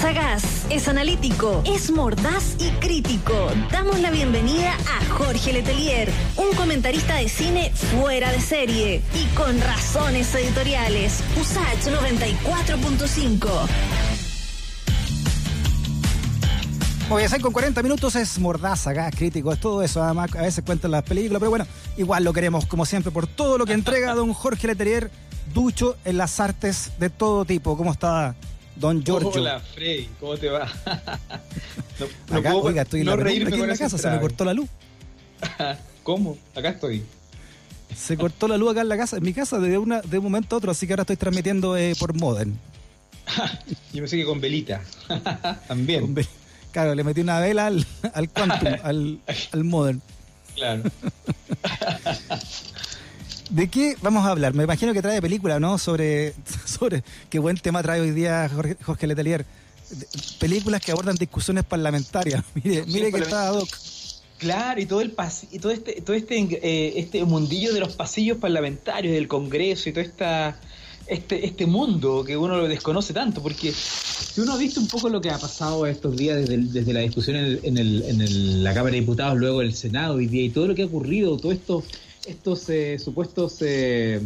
sagaz, es analítico, es mordaz y crítico. Damos la bienvenida a Jorge Letelier, un comentarista de cine fuera de serie y con razones editoriales. USACH 94.5. Oye, 6 con 40 minutos es mordaza, gas crítico, es todo eso. Además, a veces cuentan las películas, pero bueno, igual lo queremos, como siempre, por todo lo que entrega don Jorge Leterier, ducho en las artes de todo tipo. ¿Cómo está don Giorgio? Hola, Frey, ¿cómo te va? no, Acá, puedo, oiga, estoy en la, aquí en la casa, se me cortó la luz. ¿Cómo? Acá estoy. Se cortó la luz acá en la casa, en mi casa, de, una, de un momento a otro, así que ahora estoy transmitiendo eh, por Modern. Yo pensé que con velita. También. Con. Claro, le metí una vela al, al Quantum, al, al Modern. Claro. ¿De qué vamos a hablar? Me imagino que trae película, ¿no? Sobre, sobre qué buen tema trae hoy día Jorge, Jorge Letelier. Películas que abordan discusiones parlamentarias. Mire, mire que está Doc. Claro, y todo el pas y todo este, todo este, eh, este mundillo de los pasillos parlamentarios del Congreso y toda esta este, este mundo que uno lo desconoce tanto, porque si uno ha visto un poco lo que ha pasado estos días desde, desde la discusión en, el, en, el, la Cámara de Diputados, luego el Senado hoy día, y todo lo que ha ocurrido, todos estos, estos eh, supuestos eh,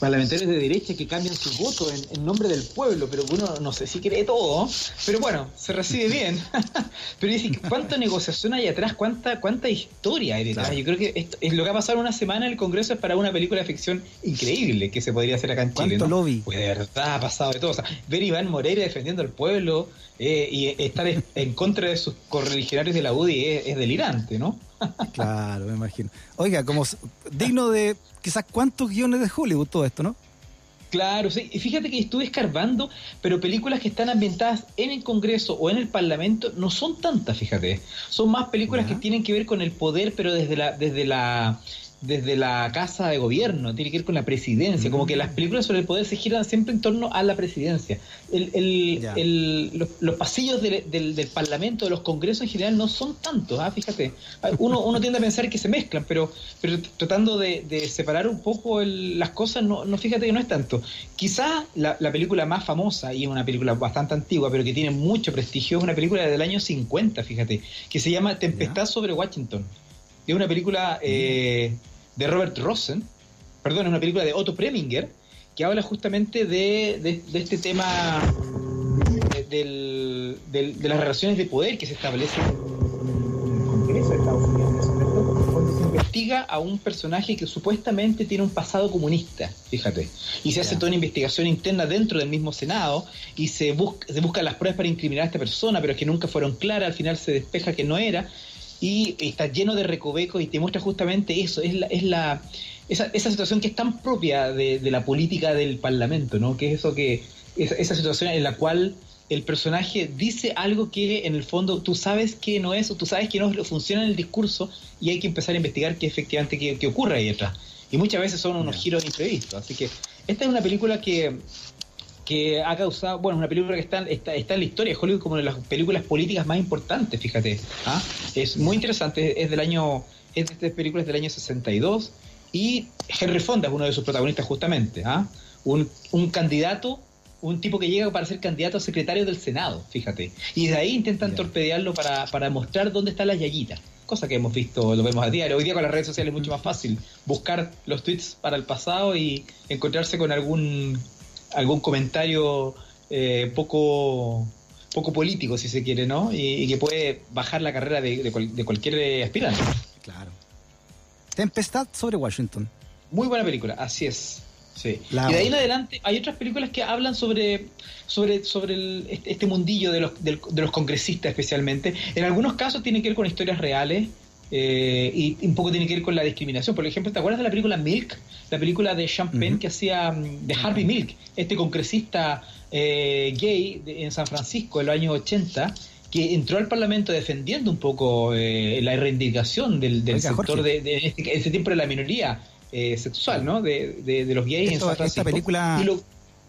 parlamentarios de derecha que cambian su voto en, nombre del pueblo, pero uno no sé si cree todo, pero bueno, se recibe bien. pero dice, ¿cuánta negociación hay atrás? ¿Cuánta, cuánta historia hay detrás? Yo creo que esto, es lo que ha pasado una semana en el Congreso es para una película de ficción increíble que se podría hacer acá en Chile. ¿Cuánto lobby? Pues de verdad ha pasado de todo. O sea, ver Iván Moreira defendiendo al pueblo eh, y estar en contra de sus correligionarios de la UDI es delirante, ¿no? Claro, me imagino. Oiga, como digno de quizás cuántos guiones de Hollywood todo esto, ¿no? Claro, sí. Y fíjate que estuve escarbando, pero películas que están ambientadas en el Congreso o en el Parlamento no son tantas, fíjate. Son más películas que tienen que ver con el poder, pero desde la, desde la desde la casa de gobierno, tiene que ver con la presidencia, como que las películas sobre el poder se giran siempre en torno a la presidencia. El, el, los, pasillos del, del, Parlamento, de los congresos en general, no son tantos, ¿ah? fíjate. Uno, uno tiende a pensar que se mezclan, pero, pero tratando de, separar un poco las cosas, no, no fíjate que no es tanto. Quizás la, película más famosa, y es una película bastante antigua, pero que tiene mucho prestigio, es una película del año 50, fíjate, que se llama Tempestad sobre Washington. Es una película... Eh, de Robert Rosen, perdón, es una película de Otto Preminger, que habla justamente de, este tema de, las relaciones de poder que se establecen en el Congreso de Estados Unidos cuando se investiga a un personaje que supuestamente tiene un pasado comunista, fíjate, y se hace toda una investigación interna dentro del mismo Senado y se, busca, se buscan las pruebas para incriminar a esta persona, pero que nunca fueron claras, al final se despeja que no era, y está lleno de recovecos y te muestra justamente eso, es la, es la esa, esa situación que es tan propia de, la política del Parlamento, ¿no? Que es eso que, esa, situación en la cual el personaje dice algo que en el fondo tú sabes que no es, o tú sabes que no funciona en el discurso y hay que empezar a investigar qué efectivamente qué, ocurre ahí detrás. Y muchas veces son unos giros imprevistos. Así que esta es una película que que ha causado, bueno, una película que está, está, está, en la historia de Hollywood como una de las películas políticas más importantes, fíjate. ¿ah? Es muy interesante, es del año, es de estas películas del año 62 y Henry Fonda es uno de sus protagonistas justamente. ¿ah? Un, un candidato, un tipo que llega para ser candidato a secretario del Senado, fíjate. Y de ahí intentan torpedearlo para, para mostrar dónde están las yayitas cosa que hemos visto, lo vemos a diario. Hoy día con las redes sociales es mucho más fácil buscar los tweets para el pasado y encontrarse con algún algún comentario eh, poco poco político, si se quiere, ¿no? Y, que puede bajar la carrera de, de, cualquier aspirante. Claro. Tempestad sobre Washington. Muy buena película, así es. Sí. y de ahí en adelante hay otras películas que hablan sobre sobre sobre este, este mundillo de los, de los congresistas especialmente. En algunos casos tienen que ver con historias reales, eh, y un poco tiene que ver con la discriminación. Por ejemplo, ¿te acuerdas de la película Milk? La película de Champagne que hacía mm, de Harvey Milk, este congresista eh, gay en San Francisco en los años 80, que entró al Parlamento defendiendo un poco eh, la reivindicación del, sector de, este, ese tiempo de la minoría sexual, ¿no? De, los gays en San Francisco. Esta película,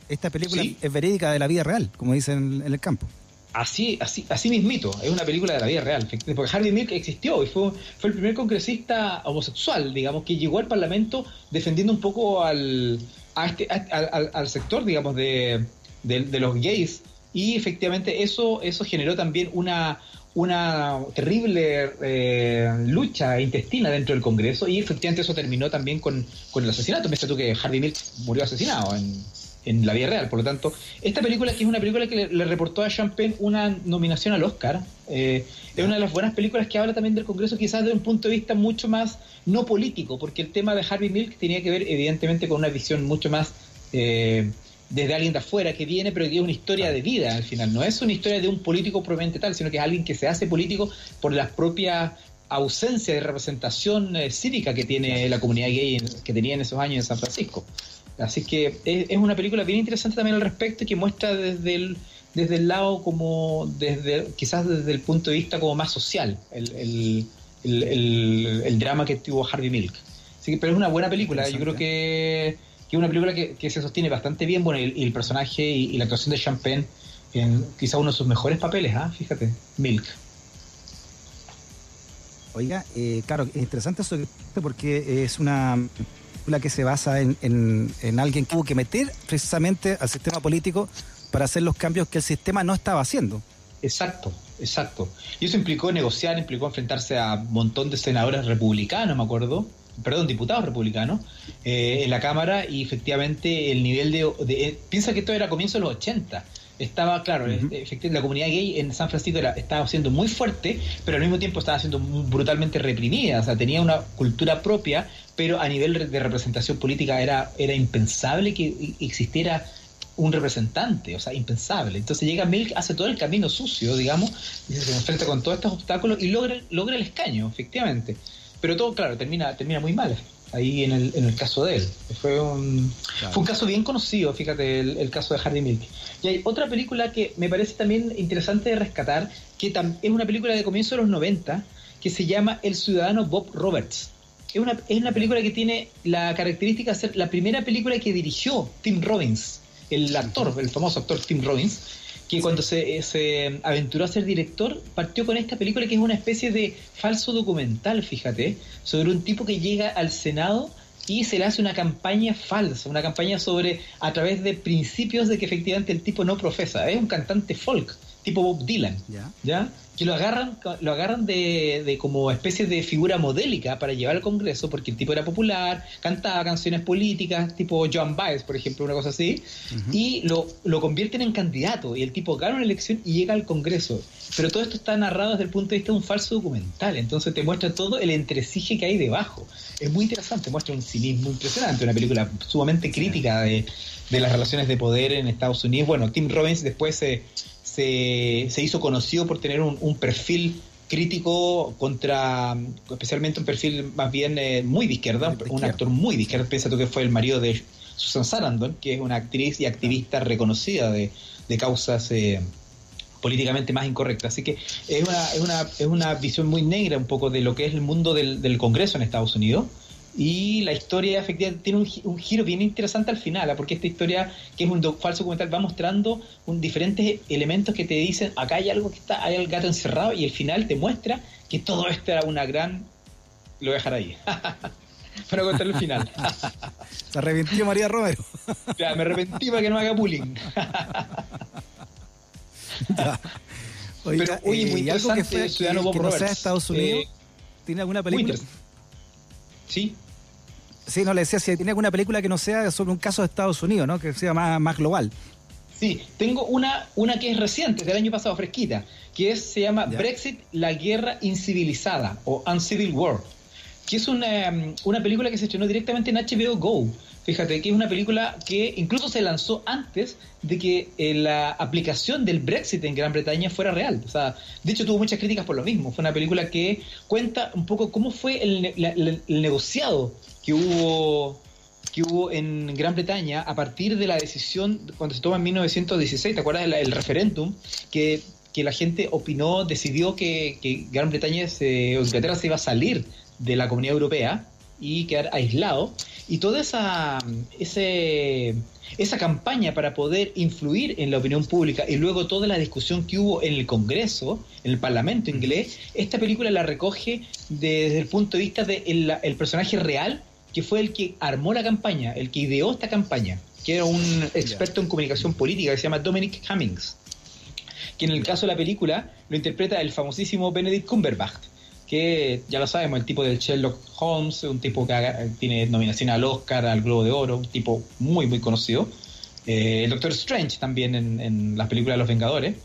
esta película es verídica de la vida real, como dicen en el campo. Así, así, así mismito, es una película de la vida real, porque Harvey Milk existió y fue, fue el primer congresista homosexual, digamos, que llegó al Parlamento defendiendo un poco al, a este, al, sector, digamos, de, de, los gays y efectivamente eso, eso generó también una, una terrible eh, lucha intestina dentro del Congreso y efectivamente eso terminó también con, con el asesinato. Piensa tú que Harvey Milk murió asesinado en, en la vida real. Por lo tanto, esta película, que es una película que le, reportó a Champagne una nominación al Oscar, eh, es una de las buenas películas que habla también del Congreso, quizás desde un punto de vista mucho más no político, porque el tema de Harvey Milk tenía que ver evidentemente con una visión mucho más eh, desde alguien de afuera que viene, pero que es una historia de vida al final. No es una historia de un político propiamente tal, sino que es alguien que se hace político por las propias ausencia de representación eh, cívica que tiene la comunidad gay que tenía en esos años en San Francisco. Así que es, una película bien interesante también al respecto que muestra desde el, desde el lado como, desde quizás desde el punto de vista como más social, el, el, drama que tuvo Harvey Milk. Así que, pero es una buena película, yo creo que, es una película que, se sostiene bastante bien, bueno, y, el personaje y, la actuación de Champagne en quizás uno de sus mejores papeles, ¿ah? fíjate, Milk. Oiga, eh, claro, es interesante eso porque es una la que se basa en, en, alguien que tuvo que meter precisamente al sistema político para hacer los cambios que el sistema no estaba haciendo. Exacto, exacto. Y eso implicó negociar, implicó enfrentarse a un montón de senadores republicanos, me acuerdo, perdón, diputados republicanos eh, en la Cámara y efectivamente el nivel de, de, Piensa que esto era comienzo de los 80 estaba, claro, efectivamente, la comunidad gay en San Francisco estaba siendo muy fuerte, pero al mismo tiempo estaba siendo brutalmente reprimida, o sea, tenía una cultura propia, pero a nivel de representación política era, era impensable que existiera un representante, o sea, impensable. Entonces llega Milk, hace todo el camino sucio, digamos, y se enfrenta con todos estos obstáculos y logra, logra el escaño, efectivamente. Pero todo, claro, termina, termina muy mal ahí en el, en el caso de él. Fue un, fue un caso bien conocido, fíjate, el, caso de Hardy Milk. Y hay otra película que me parece también interesante de rescatar, que es una película de comienzo de los 90, que se llama El Ciudadano Bob Roberts. Es una, es una película que tiene la característica de ser la primera película que dirigió Tim Robbins, el actor, el famoso actor Tim Robbins que cuando se, se, aventuró a ser director, partió con esta película que es una especie de falso documental, fíjate, sobre un tipo que llega al Senado y se le hace una campaña falsa, una campaña sobre, a través de principios de que efectivamente el tipo no profesa, es un cantante folk, tipo Bob Dylan, ¿ya? que lo agarran, lo agarran de, de, como especie de figura modélica para llevar al Congreso, porque el tipo era popular, cantaba canciones políticas, tipo John Baez, por ejemplo, una cosa así, y lo, lo convierten en candidato, y el tipo gana una elección y llega al Congreso. Pero todo esto está narrado desde el punto de vista de un falso documental, entonces te muestra todo el entresije que hay debajo. Es muy interesante, muestra un cinismo impresionante, una película sumamente crítica de, de las relaciones de poder en Estados Unidos. Bueno, Tim Robbins después se se, se hizo conocido por tener un, perfil crítico contra, especialmente un perfil más bien eh, muy de izquierda, un actor muy de izquierda, piensa tú que fue el marido de Susan Sarandon, que es una actriz y activista reconocida de, de causas eh, políticamente más incorrectas. Así que es una, es, una, es una visión muy negra un poco de lo que es el mundo del, del Congreso en Estados Unidos y la historia efectivamente tiene un, giro bien interesante al final, ¿ah? porque esta historia, que es un falso documental, va mostrando un, diferentes elementos que te dicen, acá hay algo que está, hay el gato encerrado, y el final te muestra que todo esto era una gran... Lo voy a dejar ahí. para contar el final. Se arrepintió María Romero. ya, me arrepentí para que no haga bullying. Pero, oye, muy eh, algo que fue que, no sea Estados Unidos, eh, ¿tiene alguna película? Sí. Sí, no le decía si tiene alguna película que no sea sobre un caso de Estados Unidos, ¿no? Que sea más, más global. Sí, tengo una, una que es reciente, del año pasado, fresquita, que es, se llama Brexit, la guerra incivilizada o Uncivil War, que es una, una película que se estrenó directamente en HBO Go. Fíjate que es una película que incluso se lanzó antes de que eh, la aplicación del Brexit en Gran Bretaña fuera real. O sea, de hecho tuvo muchas críticas por lo mismo. Fue una película que cuenta un poco cómo fue el, negociado que hubo que hubo en Gran Bretaña a partir de la decisión cuando se toma en 1916, ¿te acuerdas del referéndum? Que, que, la gente opinó, decidió que, que Gran Bretaña, se, Inglaterra se iba a salir de la Comunidad Europea y quedar aislado. Y toda esa, ese, esa campaña para poder influir en la opinión pública y luego toda la discusión que hubo en el Congreso, en el Parlamento inglés, esta película la recoge desde el punto de vista del el personaje real que fue el que armó la campaña, el que ideó esta campaña, que era un experto en comunicación política que se llama Dominic Cummings. que en el caso de la película lo interpreta el famosísimo Benedict Cumberbatch, que ya lo sabemos, el tipo del Sherlock Holmes, un tipo que tiene nominación al Oscar, al Globo de Oro, un tipo muy, muy conocido. Eh, el Doctor Strange también en, en las películas de Los Vengadores.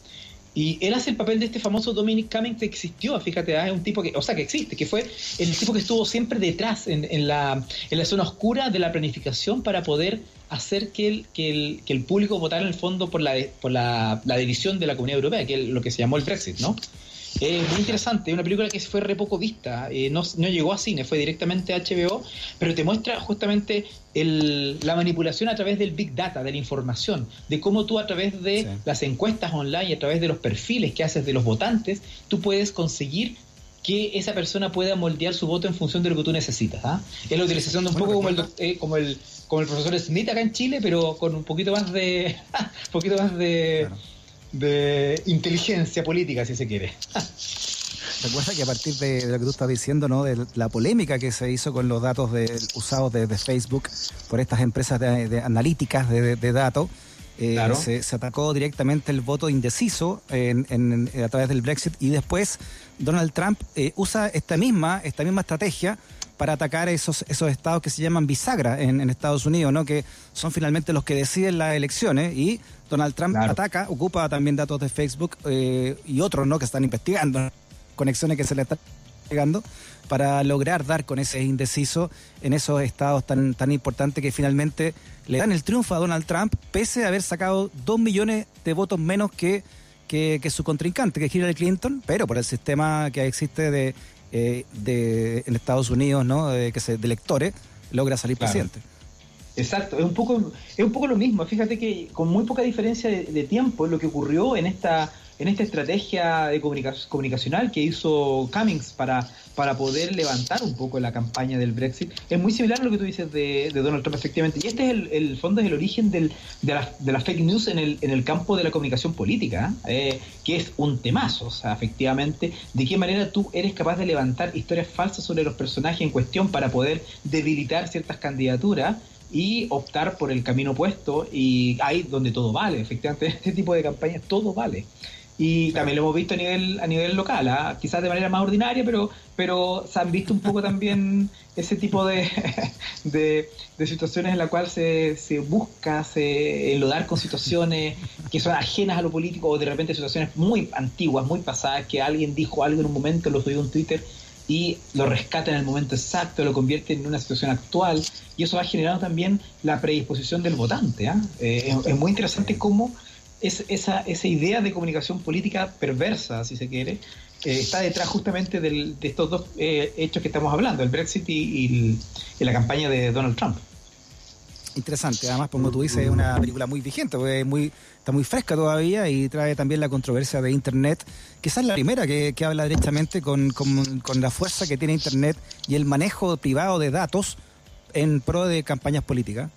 Y él hace el papel de este famoso Dominic Cummings que existió, fíjate, ah, es un tipo que, o sea, que existe, que fue el tipo que estuvo siempre detrás en, en, la, en la zona oscura de la planificación para poder hacer que el, que el, que el público votara en el fondo por la, por la, la división de la Comunidad Europea, que es lo que se llamó el Brexit, ¿no? Es muy interesante, es una película que fue re poco vista, eh, no, no, llegó a cine, fue directamente a HBO, pero te muestra justamente el, la manipulación a través del Big Data, de la información, de cómo tú a través de sí. las encuestas online a través de los perfiles que haces de los votantes, tú puedes conseguir que esa persona pueda moldear su voto en función de lo que tú necesitas. ¿ah? Es la utilización de un poco como el, eh, como el como el profesor Smith acá en Chile, pero con un poquito más de poquito más de claro de inteligencia política, si se quiere. Recuerda que a partir de, lo que tú estás diciendo, ¿no? de la polémica que se hizo con los datos de, usados desde de Facebook por estas empresas de, de analíticas de, datos, eh, claro. se, se, atacó directamente el voto indeciso en, en, a través del Brexit y después Donald Trump eh, usa esta misma, esta misma estrategia para atacar esos, esos estados que se llaman bisagra en, en, Estados Unidos, ¿no? que son finalmente los que deciden las elecciones y Donald Trump claro. ataca, ocupa también datos de Facebook eh, y otros ¿no? que están investigando, conexiones que se le están llegando para lograr dar con ese indeciso en esos estados tan, tan importantes que finalmente le dan el triunfo a Donald Trump, pese a haber sacado dos millones de votos menos que, que, que su contrincante, que es Hillary Clinton, pero por el sistema que existe de, eh, de en Estados Unidos, ¿no? De, que se, de electores, logra salir claro. presidente. Exacto, es un poco es un poco lo mismo. Fíjate que con muy poca diferencia de, de tiempo lo que ocurrió en esta en esta estrategia de comunica comunicacional que hizo Cummings para, para poder levantar un poco la campaña del Brexit es muy similar a lo que tú dices de, de Donald Trump, efectivamente. Y este es el, fondo, es el origen del, de, la, de la fake news en el, en el campo de la comunicación política, eh, que es un temazo, o sea, efectivamente, de qué manera tú eres capaz de levantar historias falsas sobre los personajes en cuestión para poder debilitar ciertas candidaturas y optar por el camino opuesto y ahí donde todo vale, efectivamente, en este tipo de campañas todo vale. Y también lo hemos visto a nivel a nivel local, ¿eh? quizás de manera más ordinaria, pero pero se han visto un poco también ese tipo de, de, de situaciones en la cual se, se busca se enlodar con situaciones que son ajenas a lo político o de repente situaciones muy antiguas, muy pasadas, que alguien dijo algo en un momento, lo subió en Twitter y lo rescata en el momento exacto, lo convierte en una situación actual y eso va generando también la predisposición del votante. ¿eh? Eh, es, es muy interesante cómo es, esa, esa idea de comunicación política perversa, si se quiere, eh, está detrás justamente de estos dos eh, hechos que estamos hablando, el Brexit y, la campaña de Donald Trump. Interesante, además, como tú dices, es una película muy vigente, porque muy, está muy fresca todavía y trae también la controversia de Internet, quizás la primera que, habla directamente con, con la fuerza que tiene Internet y el manejo privado de datos en pro de campañas políticas.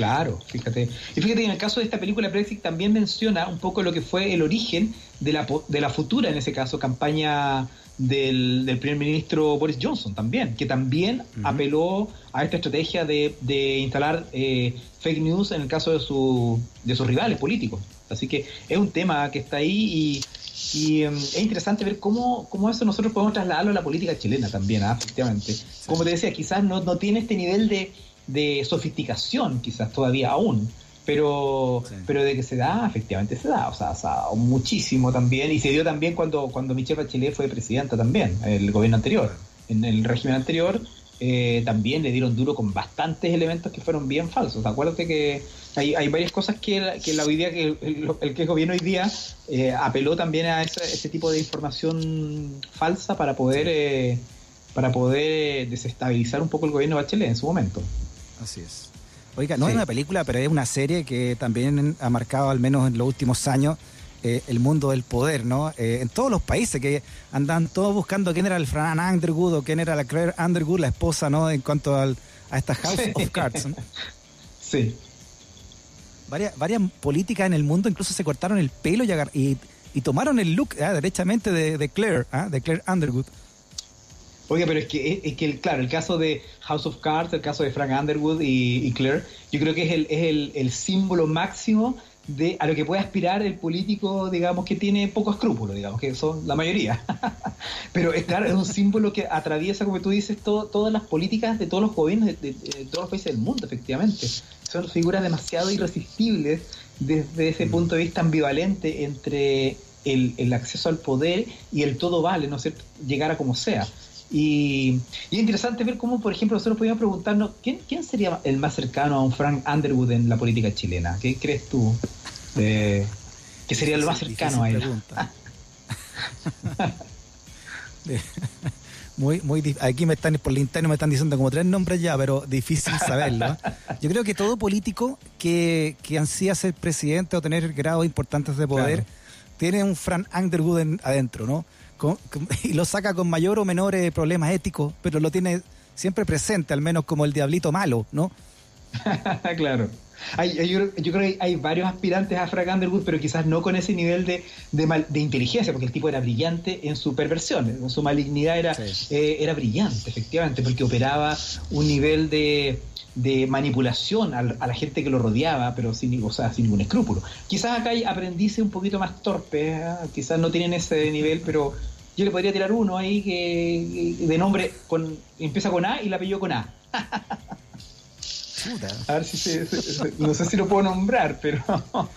Claro, fíjate. Y fíjate que en el caso de esta película Brexit también menciona un poco lo que fue el origen de la, de la futura, en ese caso, campaña del, del primer ministro Boris Johnson también, que también uh -huh. apeló a esta estrategia de, de instalar eh, fake news en el caso de, su, de sus rivales políticos. Así que es un tema que está ahí y, y um, es interesante ver cómo, cómo eso nosotros podemos trasladarlo a la política chilena también, ¿eh? efectivamente. Como te decía, quizás no, no tiene este nivel de de sofisticación quizás todavía aún, pero sí. pero de que se da, efectivamente se da, o sea, o sea, muchísimo también, y se dio también cuando, cuando Michelle Bachelet fue presidenta también, el gobierno anterior, en el régimen anterior eh, también le dieron duro con bastantes elementos que fueron bien falsos, acuérdate que hay, hay varias cosas que, que la hoy día, que el, el, que es gobierno hoy día eh, apeló también a ese, ese, tipo de información falsa para poder... Eh, para poder desestabilizar un poco el gobierno de Bachelet en su momento. Así es. Oiga, no sí. es una película, pero es una serie que también ha marcado, al menos en los últimos años, eh, el mundo del poder, ¿no? Eh, en todos los países que andan todos buscando quién era el Fran Underwood o quién era la Claire Underwood, la esposa, ¿no? En cuanto al, a esta House sí. of Cards. ¿no? Sí. Varias, varias políticas en el mundo incluso se cortaron el pelo y, y, y tomaron el look ¿eh? derechamente de, de Claire, ¿eh? de Claire Underwood. Oye, pero es que, es que claro, el caso de House of Cards, el caso de Frank Underwood y, y Claire, yo creo que es el, es el, el símbolo máximo de a lo que puede aspirar el político, digamos, que tiene poco escrúpulo, digamos, que son la mayoría. Pero es claro, es un símbolo que atraviesa, como tú dices, todas las políticas de todos los gobiernos de, todos los países del mundo, efectivamente. Son figuras demasiado irresistibles desde ese mm. punto de vista ambivalente entre el, el, acceso al poder y el todo vale, ¿no es cierto? Llegar a como sea. Y, es interesante ver cómo, por ejemplo, nosotros podíamos preguntarnos ¿quién, quién sería el más cercano a un Frank Underwood en la política chilena. ¿Qué crees tú? Eh, que sería lo más cercano a él. muy, muy aquí me están por el interno me están diciendo como tres nombres ya, pero difícil saberlo. Yo creo que todo político que, que ansía ser presidente o tener grados importantes de poder tiene un Frank Underwood adentro, ¿no? y lo saca con mayor o menor eh, problemas éticos, pero lo tiene siempre presente, al menos como el diablito malo, ¿no? claro. yo, creo que hay varios aspirantes a Frank Underwood, pero quizás no con ese nivel de, de, inteligencia, porque el tipo era brillante en su perversión, en su malignidad era, eh, era brillante, efectivamente, porque operaba un nivel de, de manipulación a, la gente que lo rodeaba, pero sin, o sea, sin ningún escrúpulo. Quizás acá hay aprendices un poquito más torpes, ¿eh? quizás no tienen ese nivel, pero yo le podría tirar uno ahí que, de nombre con empieza con A y la apellido con A. A ver si se, no sé si lo puedo nombrar, pero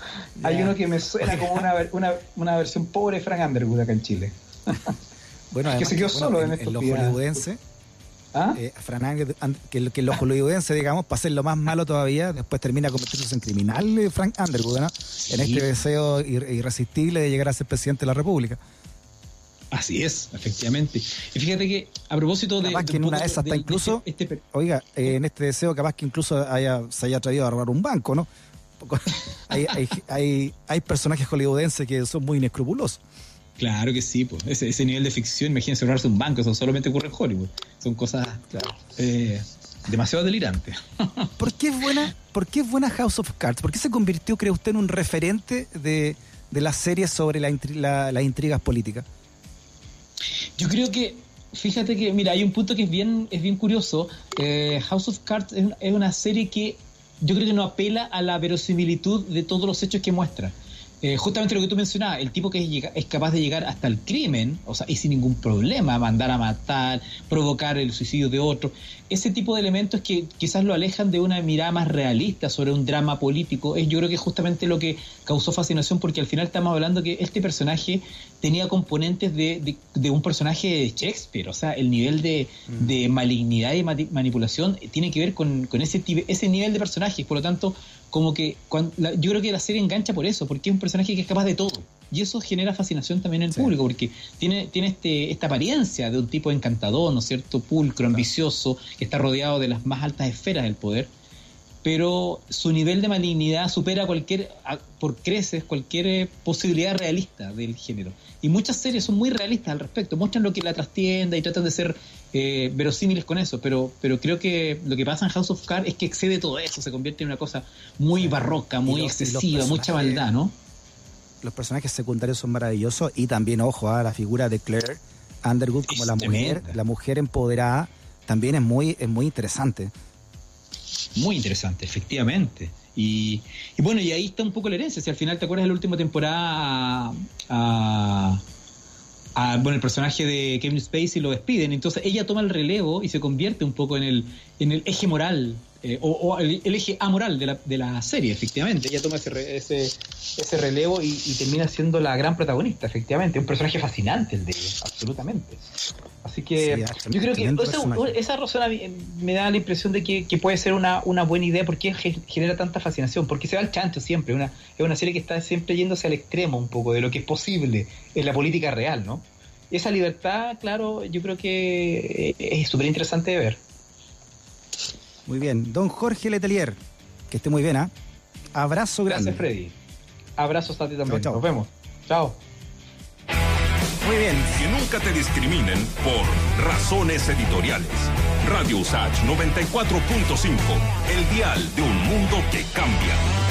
hay uno que me suena como una, una, una, versión pobre de Frank Underwood acá en Chile. bueno, que se quedó solo en, en, los hollywoodenses. ¿Ah? Eh, que, que los hollywoodenses, digamos, para lo más malo todavía, después termina convirtiéndose en criminal eh, Frank Underwood, ¿no? En este deseo irresistible de llegar a ser presidente de la República. Así es, efectivamente. Y fíjate que a propósito de. Capaz que en una de esas está incluso. Este, este oiga, eh, en este deseo, capaz que incluso haya, se haya atrevido a robar un banco, ¿no? hay, hay, hay, hay, personajes hollywoodenses que son muy inescrupulosos. Claro que sí, pues. Ese, ese nivel de ficción, imagínense robarse un banco, eso solamente ocurre en Hollywood. Son cosas eh, demasiado delirantes. ¿Por qué es buena, por qué es buena House of Cards? ¿Por qué se convirtió, cree usted, en un referente de, de las series sobre la, las intrigas políticas? Yo creo que, fíjate que, mira, hay un punto que es bien, es bien curioso. Eh, House of Cards es, una serie que yo creo que no apela a la verosimilitud de todos los hechos que muestra. Eh, justamente lo que tú mencionabas, el tipo que es, es, capaz de llegar hasta el crimen, o sea, y sin ningún problema, mandar a matar, provocar el suicidio de otro, ese tipo de elementos que quizás lo alejan de una mirada más realista sobre un drama político, es yo creo que justamente lo que causó fascinación, porque al final estamos hablando que este personaje tenía componentes de, de, un personaje de Shakespeare, o sea, el nivel de, mm. de malignidad y manipulación tiene que ver con, con ese, ese nivel de personajes, por lo tanto, como que yo creo que la serie engancha por eso, porque es un personaje que es capaz de todo. Y eso genera fascinación también en el público, porque tiene, tiene este, esta apariencia de un tipo encantador, ¿no es cierto? Pulcro, ambicioso, que está rodeado de las más altas esferas del poder pero su nivel de malignidad supera cualquier, por creces, cualquier eh, posibilidad realista del género. Y muchas series son muy realistas al respecto, muestran lo que la trastienda y tratan de ser eh, verosímiles con eso, pero, pero creo que lo que pasa en House of Cards es que excede todo eso, se convierte en una cosa muy barroca, muy excesiva, mucha maldad, ¿no? Los personajes secundarios son maravillosos y también, ojo, a la figura de Claire Underwood como la mujer, la mujer empoderada, también es muy, es muy interesante. Muy interesante, efectivamente. Y, bueno, y ahí está un poco la herencia. Si al final te acuerdas de la última temporada a, bueno, el personaje de Kevin Spacey lo despiden, entonces ella toma el relevo y se convierte un poco en el, en el eje moral eh, o, el, eje amoral de la, de la serie, efectivamente. Ella toma ese, ese, ese relevo y, termina siendo la gran protagonista, efectivamente. Un personaje fascinante el de ella, absolutamente. Así que yo creo que esa, razón me da la impresión de que, puede ser una, una, buena idea porque genera tanta fascinación, porque se va al chancho siempre. Una, es una serie que está siempre yéndose al extremo un poco de lo que es posible en la política real, ¿no? Esa libertad, claro, yo creo que es súper interesante de ver. Muy bien. Don Jorge Letelier, que esté muy bien, ¿ah? Abrazo grande. Gracias, Freddy. Abrazos a ti también. Nos vemos. Chao. Muy bien. Que nunca te discriminen por razones editoriales. Radio Usach 94.5, el dial de un mundo que cambia.